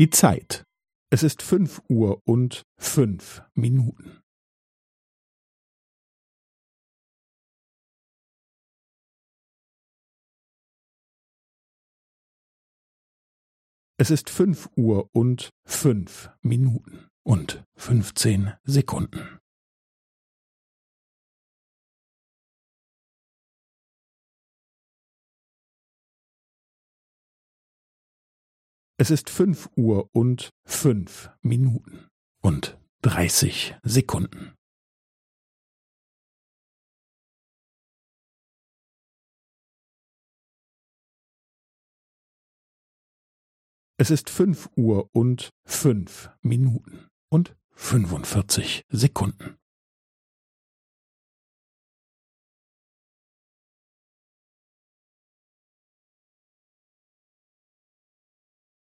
Die Zeit. Es ist fünf Uhr und fünf Minuten. Es ist fünf Uhr und fünf Minuten und fünfzehn Sekunden. Es ist fünf Uhr und fünf Minuten und dreißig Sekunden. Es ist fünf Uhr und fünf Minuten und fünfundvierzig Sekunden.